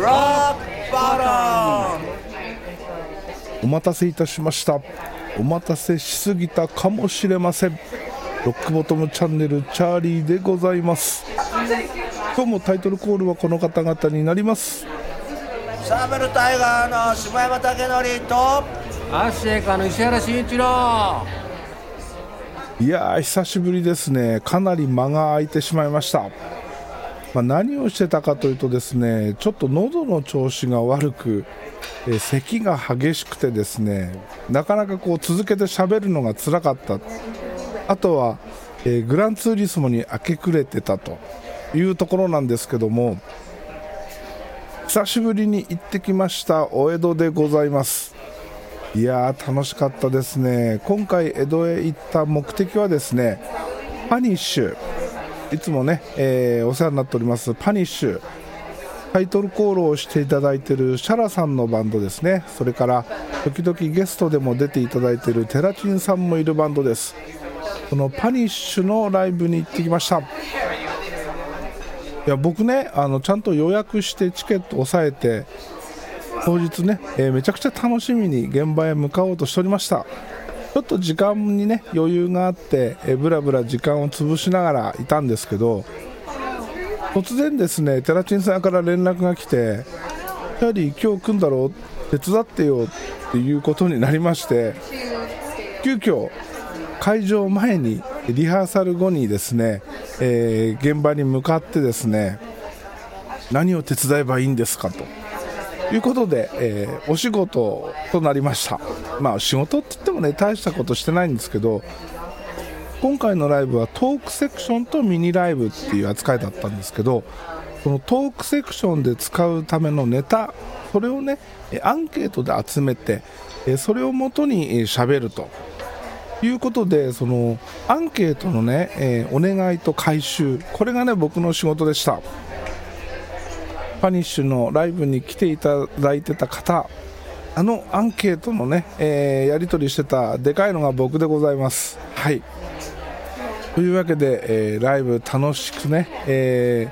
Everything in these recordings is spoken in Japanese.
ラッバお待たせいたしました。お待たせしすぎたかもしれません。ロックボトムチャンネルチャーリーでございます。今日もタイトルコールはこの方々になります。サーベルタイガーの下山武則とアッシェイカーの石原慎一郎。いやー久しぶりですね。かなり間が空いてしまいましたまあ、何をしてたかというとですねちょっと喉の調子が悪く、えー咳が激しくてですねなかなかこう続けて喋るのが辛かった。あとは、えーグランツーリスモに明け暮れてたというところなんですけども久しぶりに行ってきましたお江戸でございます。いやー楽しかったですね。今回江戸へ行った目的はですねパニッシュ。いつもね、えーお世話になっておりますパニッシュ。タイトルコールをしていただいているシャラさんのバンドですね。それから時々ゲストでも出ていただいているテラチンさんもいるバンドです。このパニッシュのライブに行ってきました。いや僕ねあのちゃんと予約してチケット押さえて当日ね、えーめちゃくちゃ楽しみに現場へ向かおうとしておりました。ちょっと時間にね余裕があって、えぶらぶら時間を潰しながらいたんですけど突然ですねテラチンさんから連絡が来て「キャリー今日来んだろう手伝ってよ」っていうことになりまして急遽会場前にリハーサル後にですね、えー現場に向かってですね何を手伝えばいいんですかと。いうことで、えーお仕事となりました。まあ仕事って言ってもね大したことしてないんですけど今回のライブはトークセクションとミニライブっていう扱いだったんですけどそのトークセクションで使うためのネタそれをねアンケートで集めてそれをもとにえ喋るということでそのアンケートのね、えお願いと回収これがね僕の仕事でした。パニッシュのライブに来ていただいてた方あのアンケートのね、えーやり取りしてたでかいのが僕でございます。はい。というわけで、えーライブ楽しくね、え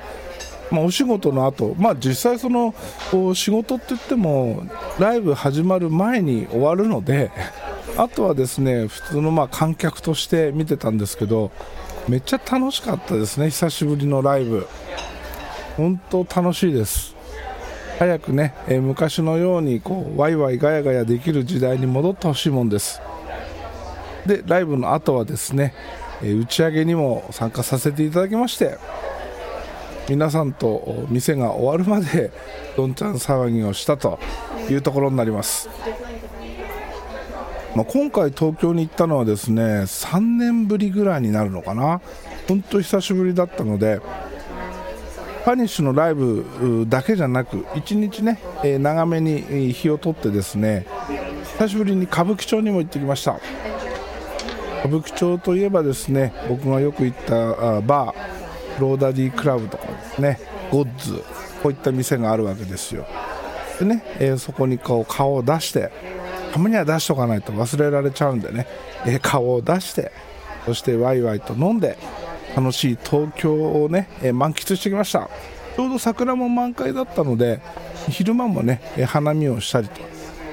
ーまあ、お仕事の後、まあ実際そのお仕事って言ってもライブ始まる前に終わるのであとはですね普通のま観客として見てたんですけどめっちゃ楽しかったですね久しぶりのライブ。本当楽しいです。早くね、えー昔のようにこうワイワイガヤガヤできる時代に戻ってほしいもんです。でライブの後はですね、えー打ち上げにも参加させていただきまして皆さんと店が終わるまでどんちゃん騒ぎをしたというところになります、まあ、今回東京に行ったのはですね3年ぶりぐらいになるのかな。本当久しぶりだったのでパニッシュのライブだけじゃなく1日ね、えー長めに日を取ってですね久しぶりに歌舞伎町にも行ってきました。歌舞伎町といえばですね僕がよく行ったバーローダディクラブとかですねゴッズこういった店があるわけですよ。でね、えーそこにこう顔を出してたまには出しとかないと忘れられちゃうんでね、えー顔を出してそしてワイワイと飲んで楽しい東京をね、え満喫してきました。ちょうど桜も満開だったので昼間もねえ花見をしたりと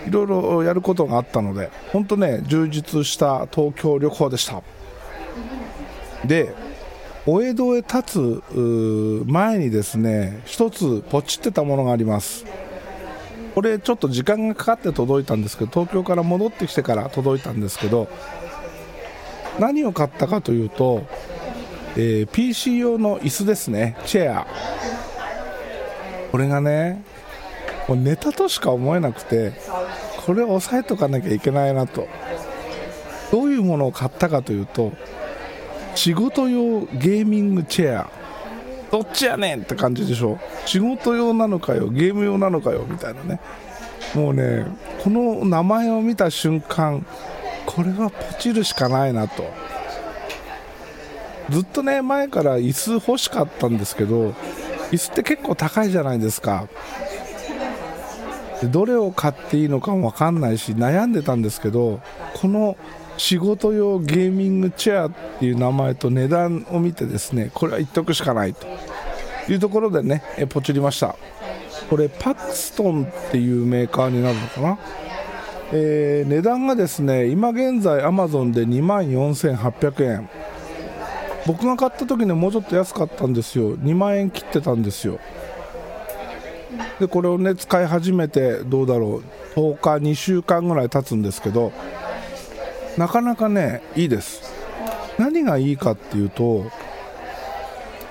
いろいろやることがあったので本当ね充実した東京旅行でした。でお江戸へ立つ前にですね一つポチってたものがあります。これちょっと時間がかかって届いたんですけど東京から戻ってきてから届いたんですけど何を買ったかというと、えー PC 用の椅子ですね。チェア。これがねもうネタとしか思えなくてこれを押さえとかなきゃいけないなと。どういうものを買ったかというと仕事用ゲーミングチェア。どっちやねんって感じでしょ。仕事用なのかよゲーム用なのかよみたいなね。もうねこの名前を見た瞬間これはポチるしかないなと。ずっとね前から椅子欲しかったんですけど椅子って結構高いじゃないですか。どれを買っていいのかも分かんないし悩んでたんですけどこの仕事用ゲーミングチェアっていう名前と値段を見てですねこれは一得しかないと。いうところでねえポチりました。これパクストンっていうメーカーになるのかな？えー、値段がですね今現在アマゾンで2万4800円。僕が買った時ねもうちょっと安かったんですよ。2万円切ってたんですよ。でこれをね使い始めてどうだろう。10日2週間ぐらい経つんですけどなかなかねいいです。何がいいかっていうと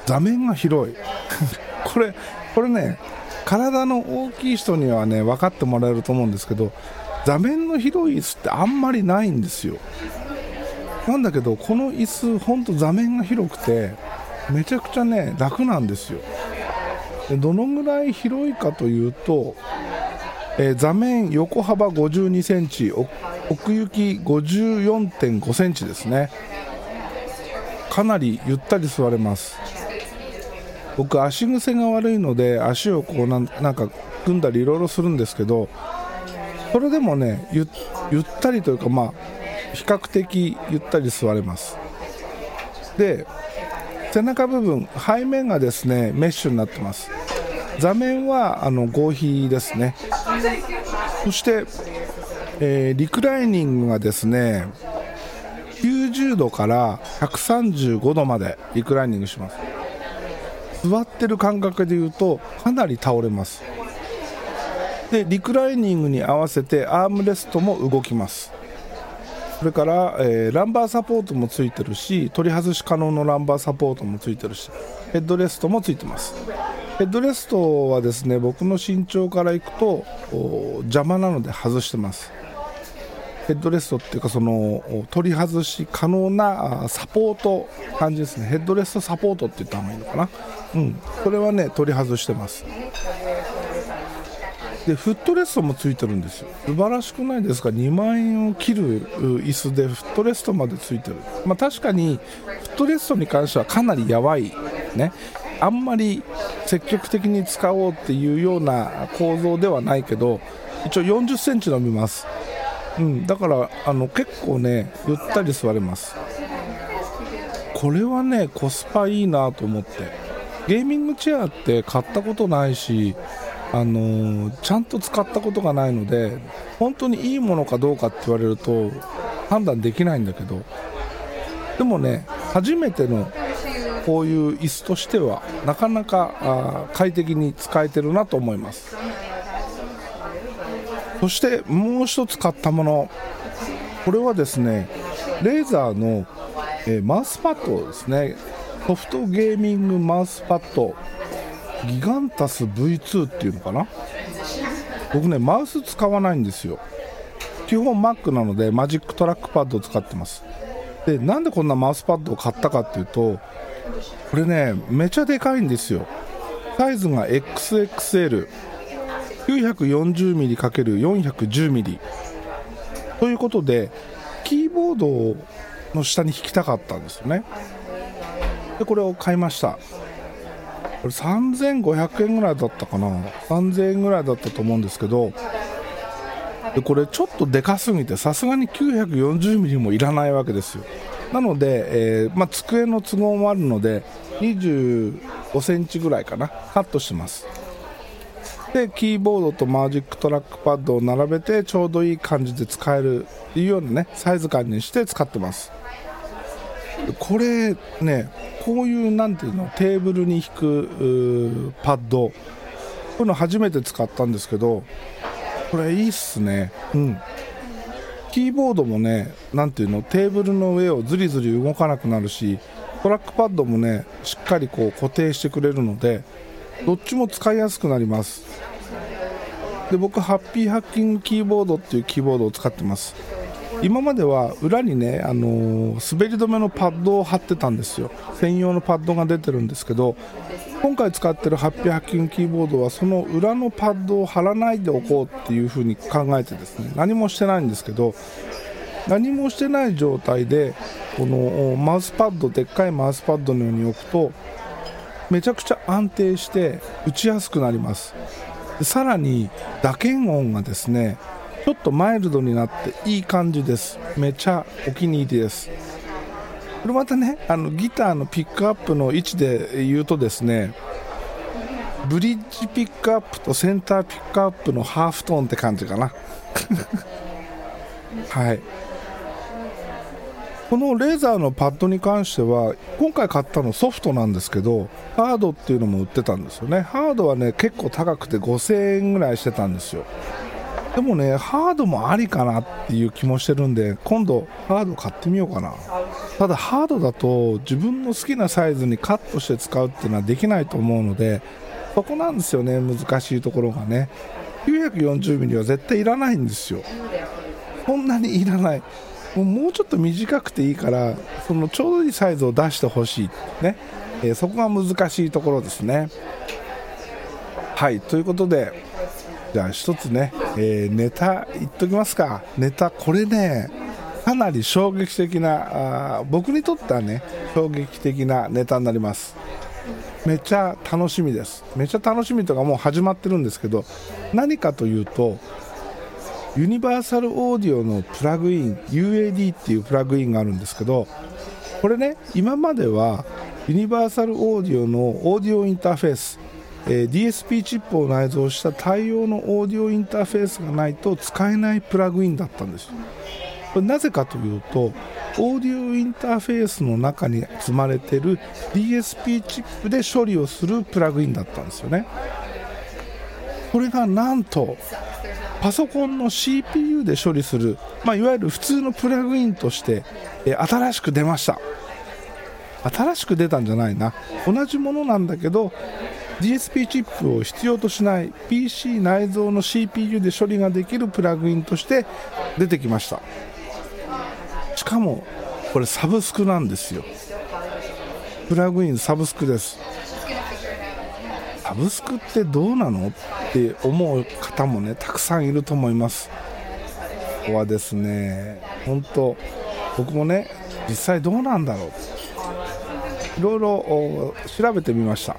座面が広い。これこれね体の大きい人にはね分かってもらえると思うんですけど座面の広い椅子ってあんまりないんですよ。なんだけどこの椅子ほんと座面が広くてめちゃくちゃね楽なんですよ。でどのぐらい広いかというと、えー、座面横幅52センチ奥行き54.5センチですね。かなりゆったり座れます。僕足癖が悪いので足をこうなんか組んだりいろいろするんですけどそれでもねゆったりというかまあ比較的ゆったり座れます。で背中部分背面がですねメッシュになってます。座面はあの合皮ですね。そして、えー、リクライニングがですね90度から135度までリクライニングします。座ってる感覚でいうとかなり倒れます。でリクライニングに合わせてアームレストも動きます。それから、えー、ランバーサポートもついてるし取り外し可能のランバーサポートもついてるしヘッドレストもついてます。ヘッドレストはですね僕の身長からいくと邪魔なので外してます。ヘッドレストっていうかその取り外し可能なサポート感じですね。ヘッドレストサポートって言った方がいいのかな。うん。それはね取り外してます。でフットレストもついてるんですよ。素晴らしくないですか？2万円を切る椅子でフットレストまでついてる。まあ確かにフットレストに関してはかなりやばいね。あんまり積極的に使おうっていうような構造ではないけど一応40センチ伸びます。うん、だからあの結構ねゆったり座れます。これはねコスパいいなと思って。ゲーミングチェアって買ったことないしあの、ちゃんと使ったことがないので本当にいいものかどうかって言われると判断できないんだけど。でもね初めてのこういう椅子としてはなかなか快適に使えてるなと思います。そしてもう一つ買ったもの。これはですねレーザーの、えー、マウスパッドですね。ソフトゲーミングマウスパッド。Gigantus V2 っていうのかな？僕ねマウス使わないんですよ。基本 Mac なので Magic Trackpad を使ってます。でなんでこんなマウスパッドを買ったかっていうとこれねめちゃでかいんですよ。サイズが XXL 940mm×410mm ということでキーボードの下に敷きたかったんですよね。でこれを買いました。れ3500円ぐらいだったかな。3000円ぐらいだったと思うんですけど。でこれちょっとでかすぎてさすがに 940mm もいらないわけですよ。なので、えー、まあ、机の都合もあるので25センチぐらいかな。カットします。でキーボードと Magic Trackpad を並べてちょうどいい感じで使えるっていうようなねサイズ感にして使ってます。これねこういうなんていうのテーブルに引くパッド。こういうの初めて使ったんですけどこれいいっすね。うん。キーボードもね何ていうのテーブルの上をずりずり動かなくなるしトラックパッドもねしっかりこう固定してくれるのでどっちも使いやすくなります。で僕ハッピーハッキングキーボードっていうキーボードを使ってます。今までは裏にね、あのー、滑り止めのパッドを貼ってたんですよ。専用のパッドが出てるんですけど今回使ってるハッピーハッキングキーボードはその裏のパッドを貼らないでおこうっていう風に考えてですね何もしてないんですけど何もしてない状態でこのマウスパッドでっかいマウスパッドのように置くとめちゃくちゃ安定して打ちやすくなります。さらに打鍵音がですねちょっとマイルドになっていい感じです。めちゃお気に入りです。これまたねあのギターのピックアップの位置で言うとですねブリッジピックアップとセンターピックアップのハーフトーンって感じかな。はい。このレーザーのパッドに関しては今回買ったのソフトなんですけどハードっていうのも売ってたんですよね。ハードはね結構高くて5000円ぐらいしてたんですよ。でもねハードもありかなっていう気もしてるんで今度ハード買ってみようかな。ただハードだと自分の好きなサイズにカットして使うっていうのはできないと思うのでそこなんですよね難しいところがね。940mm は絶対いらないんですよ。そんなにいらない。もうちょっと短くていいからそのちょうどいいサイズを出してほしいね、えー、そこが難しいところですね。はいということでじゃあ一つね、えー、ネタ言っときますか。ネタこれねかなり衝撃的なあ僕にとってはね衝撃的なネタになります。めっちゃ楽しみです。めちゃ楽しみとかもう始まってるんですけど何かというとユニバーサルオーディオのプラグイン UAD っていうプラグインがあるんですけどこれね今まではユニバーサルオーディオのオーディオインターフェース、えー、DSP チップを内蔵した対応のオーディオインターフェースがないと使えないプラグインだったんです。これなぜかというとオーディオインターフェースの中に積まれてる DSP チップで処理をするプラグインだったんですよね。これがなんとパソコンの CPU で処理する、まあ、いわゆる普通のプラグインとして、え新しく出ました。新しく出たんじゃないな。同じものなんだけど DSP チップを必要としない PC 内蔵の CPU で処理ができるプラグインとして出てきました。しかもこれサブスクなんですよ。プラグインサブスクです。サブスクってどうなの？って思う方もねたくさんいると思います。ここはですね本当僕もね実際どうなんだろう。いろいろ調べてみました。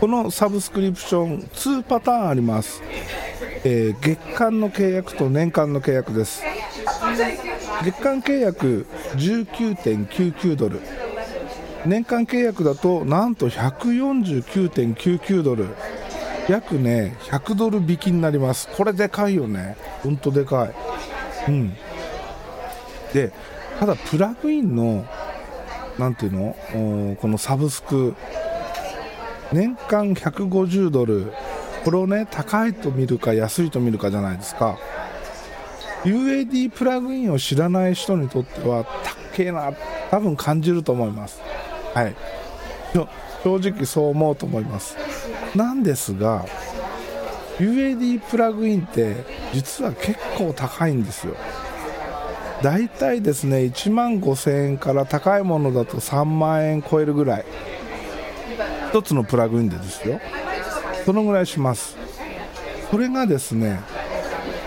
このサブスクリプション2パターンあります、えー、月間の契約と年間の契約です。月間契約19.99ドル。年間契約だとなんと149.99ドル。約ね100ドル引きになります。これでかいよね。ほんとでかい。うん。でただプラグインの何ていうの？このサブスク年間150ドル。これをね高いと見るか安いと見るかじゃないですか。UAD プラグインを知らない人にとっては高えな多分感じると思います。はい。正直そう思うと思います。なんですが UAD プラグインって実は結構高いんですよ。だいたいですね1万5000円から高いものだと3万円超えるぐらい。1つのプラグインでですよ。そのぐらいします。それがですね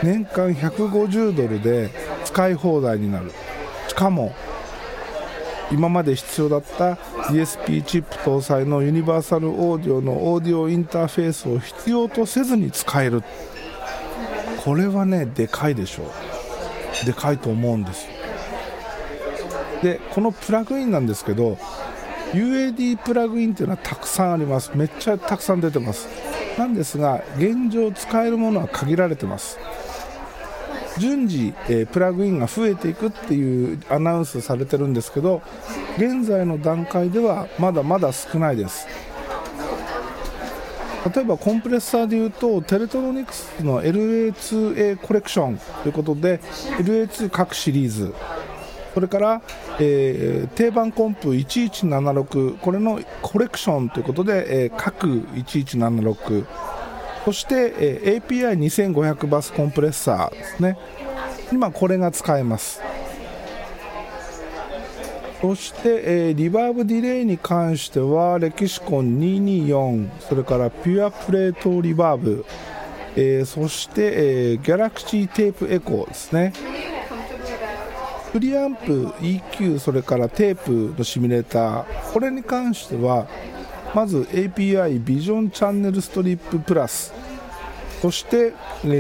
年間150ドルで使い放題になる。しかも今まで必要だった DSP チップ搭載のユニバーサルオーディオのオーディオインターフェースを必要とせずに使える。これはねでかいでしょう。でかいと思うんですでこのプラグインなんですけど UAD プラグインっていうのはたくさんあります。めっちゃたくさん出てます。なんですが現状使えるものは限られてます。順次、えー、プラグインが増えていくっていうアナウンスされてるんですけど現在の段階ではまだまだ少ないです。例えばコンプレッサーでいうとテレトロニクスの LA2A コレクションということで LA2 各シリーズ。それから、えー、定番コンプ1176これのコレクションということで、えー、各1176そして、えー、API2500 バスコンプレッサーですね。今これが使えます。そして、えー、リバーブディレイに関してはレキシコン224それからピュアプレートリバーブ、えー、そして、えー、ギャラクシーテープエコーですね。プリアンプ EQ それからテープのシミュレーターこれに関してはまず API ビジョンチャンネルストリッププラスそして、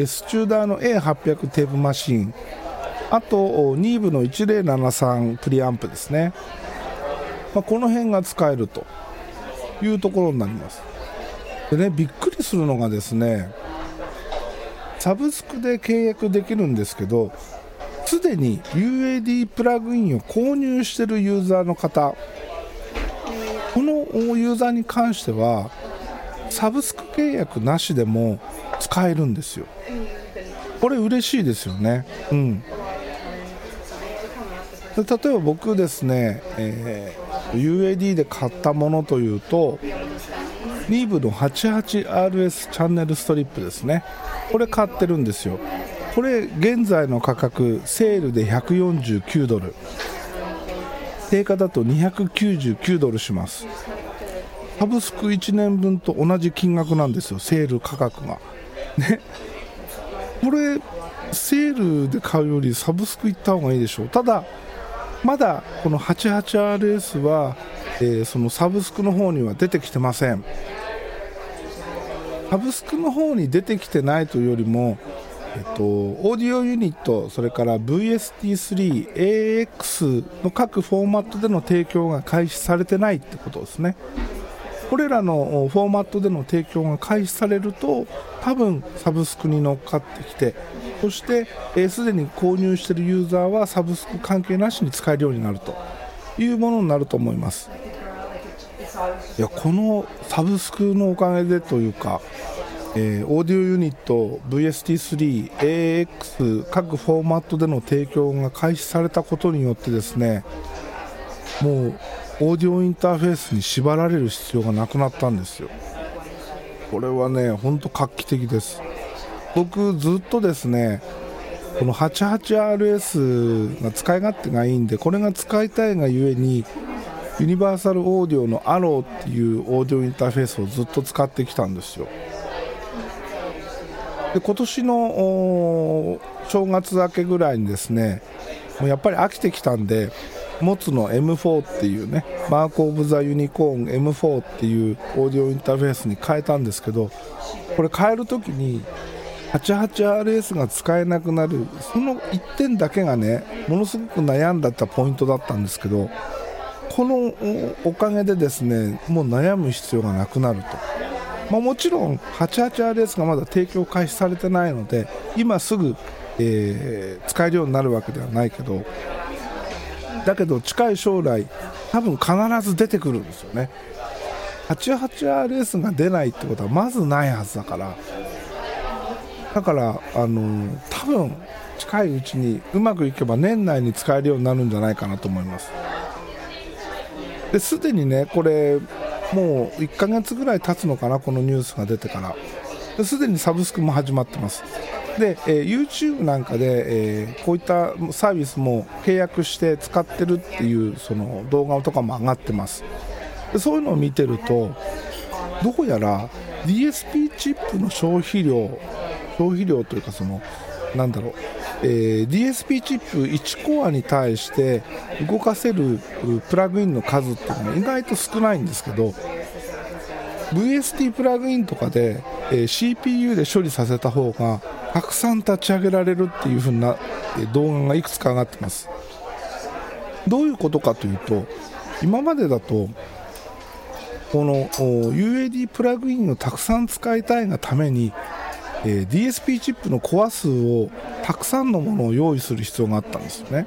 スチューダーの A800 テープマシンあとニーブの1073プリアンプですね、まあ、この辺が使えるというところになります。でねびっくりするのがですねサブスクで契約できるんですけどすでに UAD プラグインを購入しているユーザーの方このユーザーに関してはサブスク契約なしでも使えるんですよ。これ嬉しいですよね。うん。例えば僕ですね、えー、UAD で買ったものというとリーブの 88RS チャンネルストリップですね。これ買ってるんですよ。これ現在の価格セールで149ドル。定価だと299ドルします。サブスク1年分と同じ金額なんですよセール価格が。ね。これセールで買うよりサブスク行った方がいいでしょう。ただまだこの 88RS は、えー、そのサブスクの方には出てきてません。サブスクの方に出てきてないというよりもえっと、オーディオユニット、それから VST3、AX の各フォーマットでの提供が開始されてないってことですね。これらのフォーマットでの提供が開始されると、多分サブスクに乗っかってきて、そしてすで、ー、に購入しているユーザーはサブスク関係なしに使えるようになるというものになると思います。いやこのサブスクのおかげでというか、えー、オーディオユニット VST3、AX 各フォーマットでの提供が開始されたことによってですねもうオーディオインターフェースに縛られる必要がなくなったんですよ。これはねほんと画期的です。僕ずっとですねこの 88RS が使い勝手がいいんでこれが使いたいがゆえにユニバーサルオーディオの ARROW っていうオーディオインターフェースをずっと使ってきたんですよ。で今年の正月明けぐらいにですねもうやっぱり飽きてきたんでモツの M4 っていうねマーク・オブ・ザ・ユニコーン M4 っていうオーディオインターフェースに変えたんですけどこれ変える時に 88RS が使えなくなるその1点だけがねものすごく悩んだったポイントだったんですけどこのおかげでですねもう悩む必要がなくなると。まあ、もちろん 88RS がまだ提供開始されてないので今すぐ、えー、使えるようになるわけではないけどだけど近い将来多分必ず出てくるんですよね。88RS が出ないってことはまずないはずだから。だからあの多分近いうちにうまくいけば年内に使えるようになるんじゃないかなと思います。ですでにねこれもう1ヶ月ぐらい経つのかな、このニュースが出てから、すでにサブスクも始まってます。で、えー、YouTube なんかで、えー、こういったサービスも契約して使ってるっていうその動画とかも上がってますでそういうのを見てるとどうやら DSP チップの消費量消費量というかそのなんだろう、えー、DSP チップ1コアに対して動かせるプラグインの数っていうのは意外と少ないんですけど VST プラグインとかで、えー、CPU で処理させた方がたくさん立ち上げられるっていう風な動画がいくつか上がってます。どういうことかというと今までだとこの UAD プラグインをたくさん使いたいがためにえー、DSP チップのコア数をたくさんのものを用意する必要があったんですよね。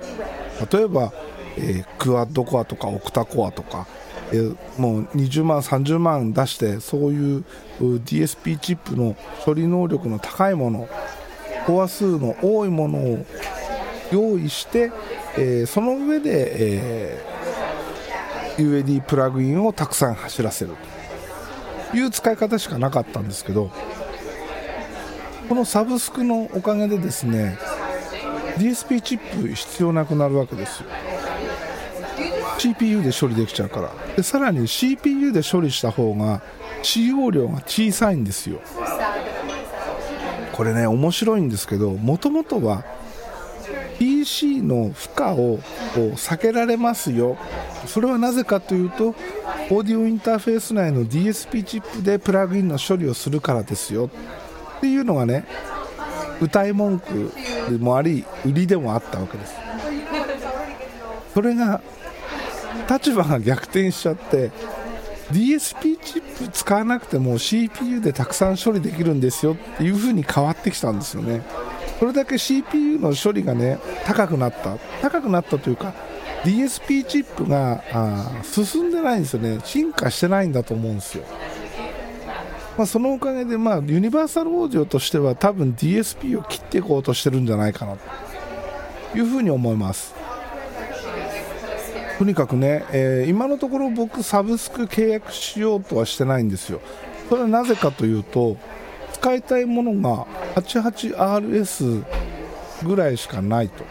例えば、えー、クワッドコアとかオクタコアとか、えー、もう20万30万出してそういう DSP チップの処理能力の高いものコア数の多いものを用意して、えー、その上で、えー、UAD プラグインをたくさん走らせるという使い方しかなかったんですけどこのサブスクのおかげでですね DSP チップ必要なくなるわけですよ。CPU で処理できちゃうから。でさらに CPU で処理した方が使用量が小さいんですよ。これね面白いんですけどもともとは PC の負荷を避けられますよ。それはなぜかというとオーディオインターフェース内の DSP チップでプラグインの処理をするからですよ。っていうのがね歌い文句でもあり売りでもあったわけです。それが立場が逆転しちゃって DSP チップ使わなくても CPU でたくさん処理できるんですよっていう風に変わってきたんですよね。それだけ CPU の処理がね高くなった。高くなったというか DSP チップが進んでないんですよね。進化してないんだと思うんですよ。まあ、そのおかげで、まあ、ユニバーサルオーディオとしては多分 DSP を切っていこうとしてるんじゃないかなというふうに思います。とにかくね、えー、今のところ僕サブスク契約しようとはしてないんですよ。それはなぜかというと使いたいものが 88RS ぐらいしかないと。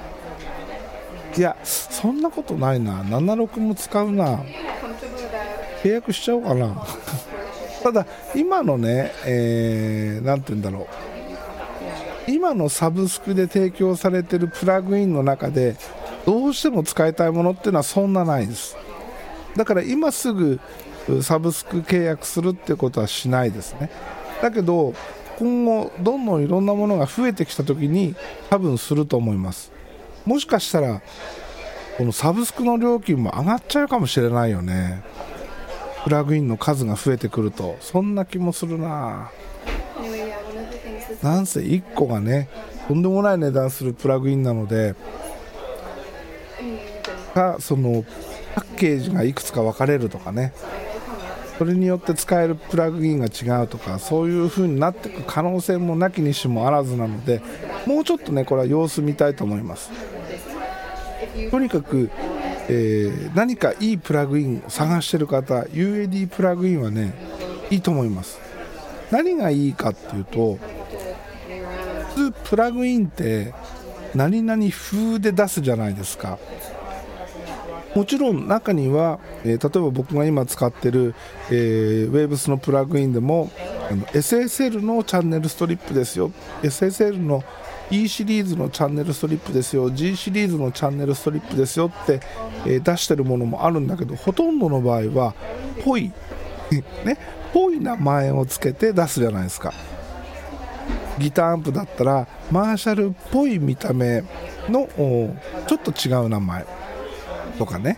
いやそんなことないな。76も使うな。契約しちゃおうかな。ただ今のね、えー、て言うんだろう。今のサブスクで提供されてるプラグインの中でどうしても使いたいものっていうのはそんなないです。だから今すぐサブスク契約するってことはしないですね。だけど今後どんどんいろんなものが増えてきた時に多分すると思います。もしかしたらこのサブスクの料金も上がっちゃうかもしれないよね。プラグインの数が増えてくるとそんな気もするな。なんせ1個がねとんでもない値段するプラグインなのでかそのパッケージがいくつか分かれるとかね。それによって使えるプラグインが違うとかそういう風になっていく可能性もなきにしもあらずなのでもうちょっとねこれは様子見たいと思います。とにかくえー、何かいいプラグインを探してる方 UAD プラグインはねいいと思います。何がいいかっていうと普通プラグインって何々風で出すじゃないですか。もちろん中には、えー、例えば僕が今使ってる、えー、Waves のプラグインでもあの SSL のチャンネルストリップですよ。SSL の E シリーズのチャンネルストリップですよ G シリーズのチャンネルストリップですよって、えー、出してるものもあるんだけどほとんどの場合はぽい ねぽい名前をつけて出すじゃないですか。ギターアンプだったらマーシャルっぽい見た目のちょっと違う名前。とかね。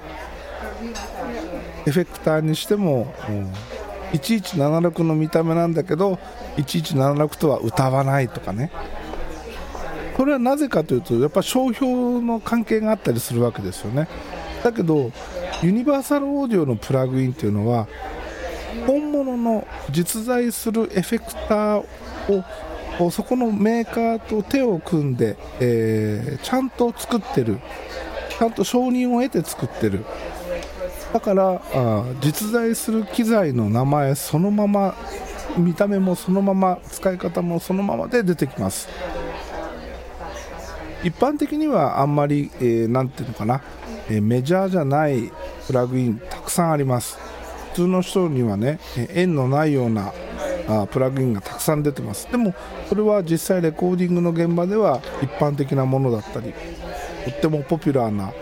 エフェクターにしても1176の見た目なんだけど1176とは歌わないとかね。これはなぜかというとやっぱ商標の関係があったりするわけですよね。だけどユニバーサルオーディオのプラグインっていうのは本物の実在するエフェクターをそこのメーカーと手を組んで、えー、ちゃんと作ってる。ちゃんと承認を得て作ってる。だからあ実在する機材の名前そのまま見た目もそのまま使い方もそのままで出てきます。一般的にはあんまり、えー、ていうのかな、えー、メジャーじゃないプラグインたくさんあります。普通の人にはね縁のないようなあプラグインがたくさん出てます。でもそれは実際レコーディングの現場では一般的なものだったりとってもポピュラーな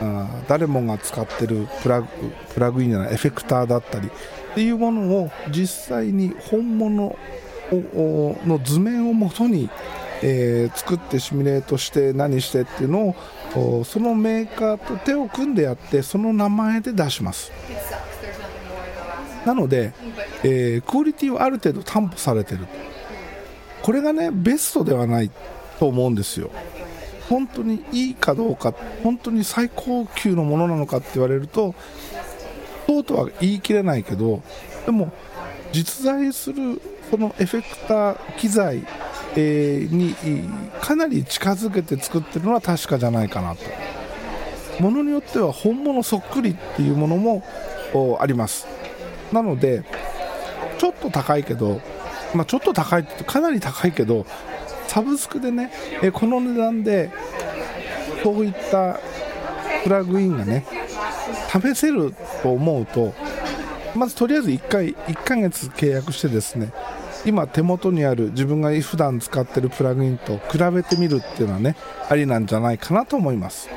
あ誰もが使ってるプラグプラグインやエフェクターだったりっていうものを実際に本物の図面をもとにえー、作ってシミュレートして何してっていうのをそのメーカーと手を組んでやってその名前で出します。なので、えー、クオリティはある程度担保されてる。これがねベストではないと思うんですよ。本当にいいかどうか本当に最高級のものなのかって言われるとそうとは言い切れないけどでも実在するそのエフェクター機材えー、にかなり近づけて作ってるのは確かじゃないかなと。ものによっては本物そっくりっていうものもあります。なのでちょっと高いけど、まあ、ちょっと高いってかなり高いけどサブスクでね、えこの値段でそういったプラグインがね試せると思うとまずとりあえず1回1ヶ月契約してですね今手元にある自分が普段使ってるプラグインと比べてみるっていうのはねありなんじゃないかなと思います。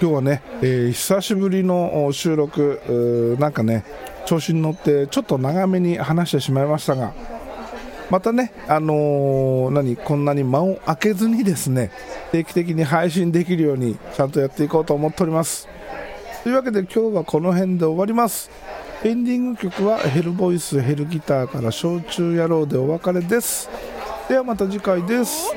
今日はね、えー、久しぶりの収録なんかね調子に乗ってちょっと長めに話してしまいましたがまたね、あのー、何こんなに間を空けずにですね定期的に配信できるようにちゃんとやっていこうと思っております。というわけで今日はこの辺で終わります。エンディング曲はヘルボイスヘルギターから焼酎野郎でお別れです。ではまた次回です。